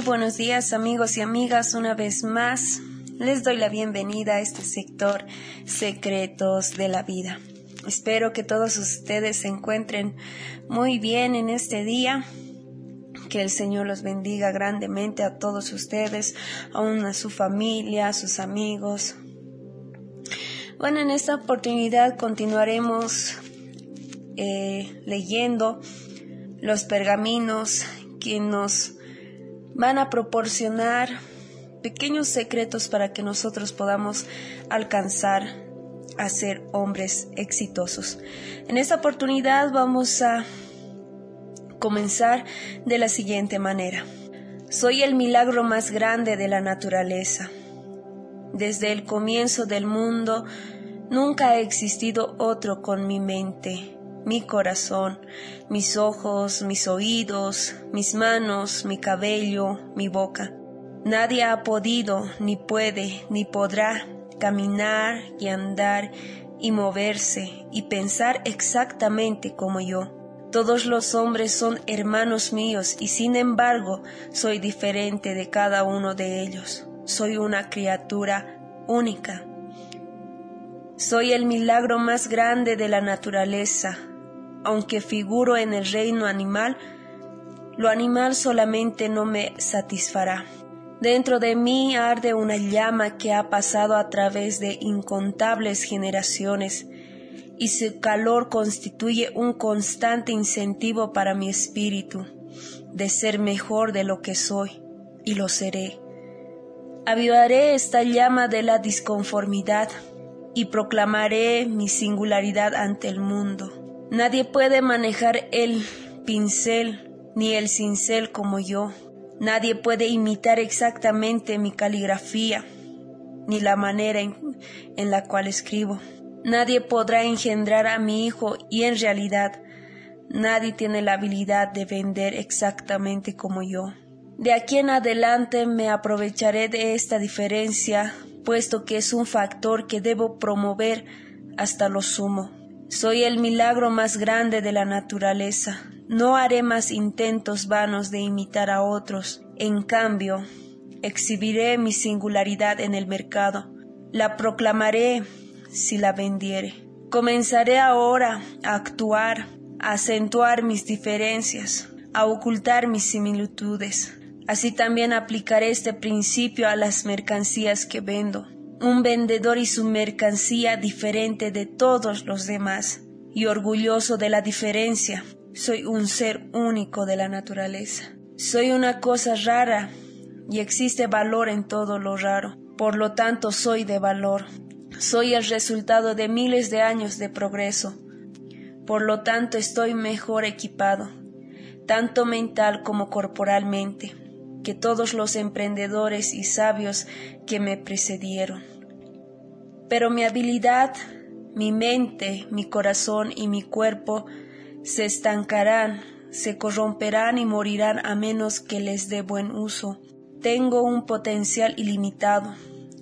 Buenos días amigos y amigas, una vez más les doy la bienvenida a este sector Secretos de la Vida. Espero que todos ustedes se encuentren muy bien en este día. Que el Señor los bendiga grandemente a todos ustedes, aún a su familia, a sus amigos. Bueno, en esta oportunidad continuaremos eh, leyendo los pergaminos que nos van a proporcionar pequeños secretos para que nosotros podamos alcanzar a ser hombres exitosos. En esta oportunidad vamos a comenzar de la siguiente manera. Soy el milagro más grande de la naturaleza. Desde el comienzo del mundo nunca ha existido otro con mi mente mi corazón, mis ojos, mis oídos, mis manos, mi cabello, mi boca. Nadie ha podido, ni puede, ni podrá caminar y andar y moverse y pensar exactamente como yo. Todos los hombres son hermanos míos y sin embargo soy diferente de cada uno de ellos. Soy una criatura única. Soy el milagro más grande de la naturaleza, aunque figuro en el reino animal, lo animal solamente no me satisfará. Dentro de mí arde una llama que ha pasado a través de incontables generaciones y su calor constituye un constante incentivo para mi espíritu de ser mejor de lo que soy y lo seré. Avivaré esta llama de la disconformidad y proclamaré mi singularidad ante el mundo. Nadie puede manejar el pincel ni el cincel como yo. Nadie puede imitar exactamente mi caligrafía ni la manera en, la cual escribo. Nadie podrá engendrar a mi hijo y en realidad nadie tiene la habilidad de vender exactamente como yo. De aquí en adelante me aprovecharé de esta diferencia, puesto que es un factor que debo promover hasta lo sumo. Soy el milagro más grande de la naturaleza. No haré más intentos vanos de imitar a otros. En cambio, exhibiré mi singularidad en el mercado. La proclamaré si la vendiere. Comenzaré ahora a actuar, a acentuar mis diferencias, a ocultar mis similitudes. Así también aplicaré este principio a las mercancías que vendo un vendedor y su mercancía diferente de todos los demás, y orgulloso de la diferencia. Soy un ser único de la naturaleza. Soy una cosa rara, y existe valor en todo lo raro. Por lo tanto, soy de valor. Soy el resultado de miles de años de progreso. Por lo tanto, estoy mejor equipado, tanto mental como corporalmente, que todos los emprendedores y sabios que me precedieron pero mi habilidad, mi mente, mi corazón y mi cuerpo se estancarán, se corromperán y morirán a menos que les dé buen uso. Tengo un potencial ilimitado.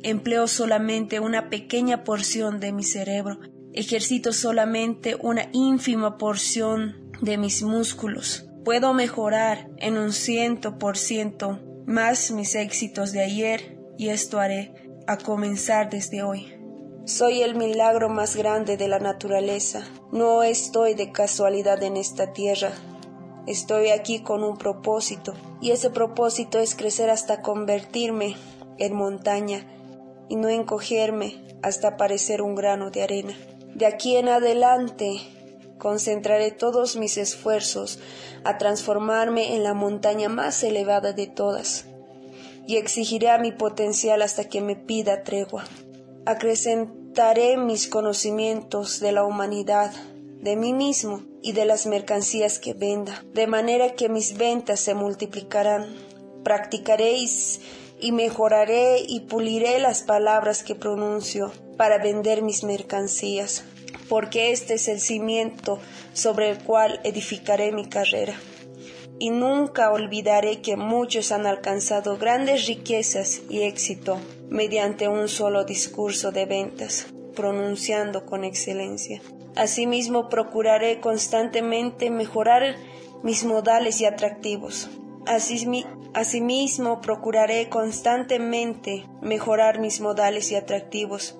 Empleo solamente una pequeña porción de mi cerebro. Ejercito solamente una ínfima porción de mis músculos. Puedo mejorar en un ciento por ciento más mis éxitos de ayer y esto haré a comenzar desde hoy. Soy el milagro más grande de la naturaleza. No estoy de casualidad en esta tierra. Estoy aquí con un propósito, y ese propósito es crecer hasta convertirme en montaña y no encogerme hasta parecer un grano de arena. De aquí en adelante concentraré todos mis esfuerzos a transformarme en la montaña más elevada de todas y exigiré a mi potencial hasta que me pida tregua. Acrecentaré mis conocimientos de la humanidad, de mí mismo y de las mercancías que venda, de manera que mis ventas se multiplicarán. Practicaréis y mejoraré y puliré las palabras que pronuncio para vender mis mercancías, porque este es el cimiento sobre el cual edificaré mi carrera. Y nunca olvidaré que muchos han alcanzado grandes riquezas y éxito mediante un solo discurso de ventas, pronunciando con excelencia. Asimismo, procuraré constantemente mejorar mis modales y atractivos. Asimismo, procuraré constantemente mejorar mis modales y atractivos,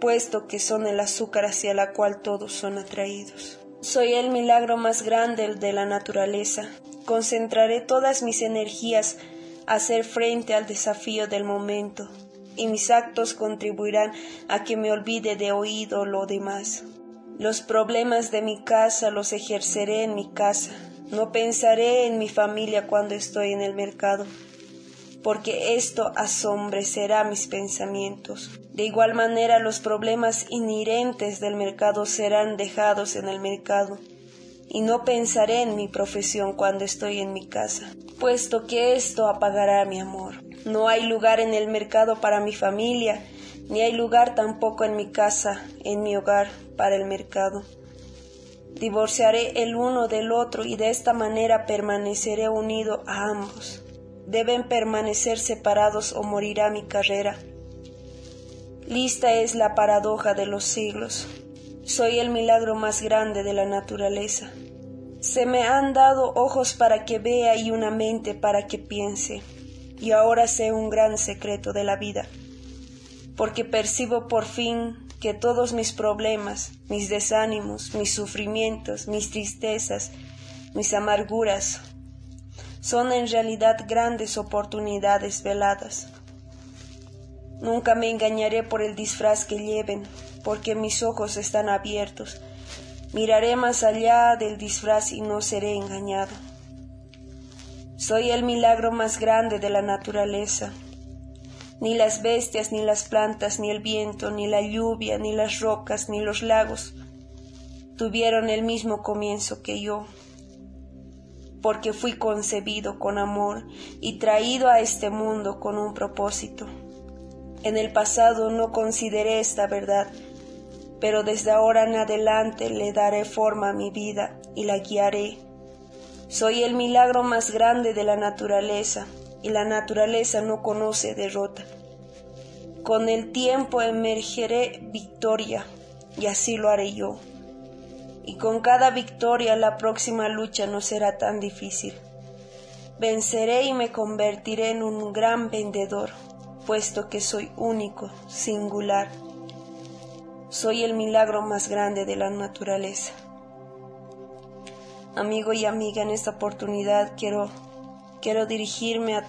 puesto que son el azúcar hacia la cual todos son atraídos. Soy el milagro más grande de la naturaleza. Concentraré todas mis energías a hacer frente al desafío del momento, y mis actos contribuirán a que me olvide de oído lo demás. Los problemas de mi casa los ejerceré en mi casa. No pensaré en mi familia cuando estoy en el mercado, porque esto asombrecerá mis pensamientos. De igual manera los problemas inherentes del mercado serán dejados en el mercado, y no pensaré en mi profesión cuando estoy en mi casa, puesto que esto apagará mi amor. No hay lugar en el mercado para mi familia, ni hay lugar tampoco en mi casa, en mi hogar, para el mercado. Divorciaré el uno del otro y de esta manera permaneceré unido a ambos. Deben permanecer separados o morirá mi carrera. Lista es la paradoja de los siglos. Soy el milagro más grande de la naturaleza. Se me han dado ojos para que vea y una mente para que piense. Y ahora sé un gran secreto de la vida, porque percibo por fin que todos mis problemas, mis desánimos, mis sufrimientos, mis tristezas, mis amarguras, son en realidad grandes oportunidades veladas Nunca me engañaré por el disfraz que lleven, porque mis ojos están abiertos. Miraré más allá del disfraz y no seré engañado. Soy el milagro más grande de la naturaleza. Ni las bestias, ni las plantas, ni el viento, ni la lluvia, ni las rocas, ni los lagos tuvieron el mismo comienzo que yo, porque fui concebido con amor y traído a este mundo con un propósito. En el pasado no consideré esta verdad, pero desde ahora en adelante le daré forma a mi vida y la guiaré. Soy el milagro más grande de la naturaleza, y la naturaleza no conoce derrota. Con el tiempo emergeré victoria, y así lo haré yo. Y con cada victoria la próxima lucha no será tan difícil. Venceré y me convertiré en un gran vendedor puesto que soy único, singular. Soy el milagro más grande de la naturaleza. Amigo y amiga, en esta oportunidad quiero, quiero dirigirme a,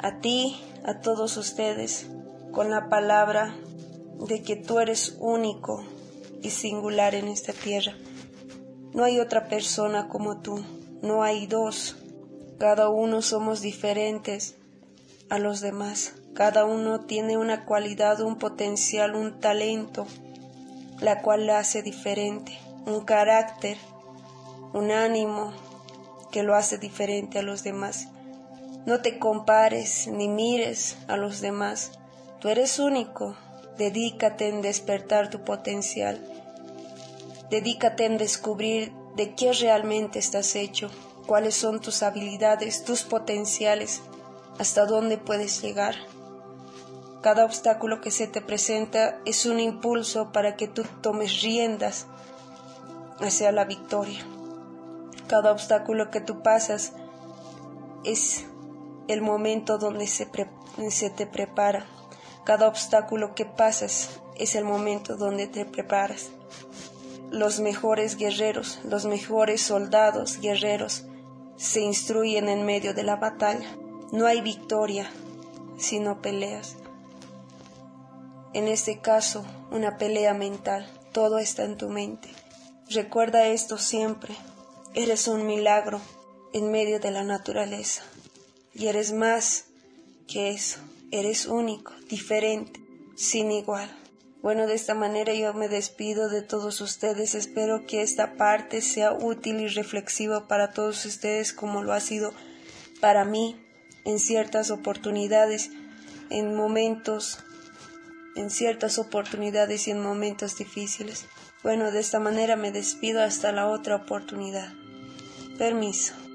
a ti, a todos ustedes, con la palabra de que tú eres único y singular en esta tierra. No hay otra persona como tú, no hay dos. Cada uno somos diferentes a los demás. Cada uno tiene una cualidad, un potencial, un talento, la cual la hace diferente, un carácter, un ánimo que lo hace diferente a los demás. No te compares ni mires a los demás. Tú eres único. Dedícate en despertar tu potencial. Dedícate en descubrir de qué realmente estás hecho, cuáles son tus habilidades, tus potenciales, hasta dónde puedes llegar. Cada obstáculo que se te presenta es un impulso para que tú tomes riendas hacia la victoria. Cada obstáculo que tú pasas es el momento donde se, te prepara. Cada obstáculo que pasas es el momento donde te preparas. Los mejores guerreros, los mejores soldados guerreros se instruyen en medio de la batalla. No hay victoria si no peleas. En este caso, una pelea mental. Todo está en tu mente. Recuerda esto siempre. Eres un milagro en medio de la naturaleza. Y eres más que eso. Eres único, diferente, sin igual. Bueno, de esta manera yo me despido de todos ustedes. Espero que esta parte sea útil y reflexiva para todos ustedes como lo ha sido para mí en ciertas oportunidades, en momentos en ciertas oportunidades y en momentos difíciles. Bueno, de esta manera me despido hasta la otra oportunidad. Permiso.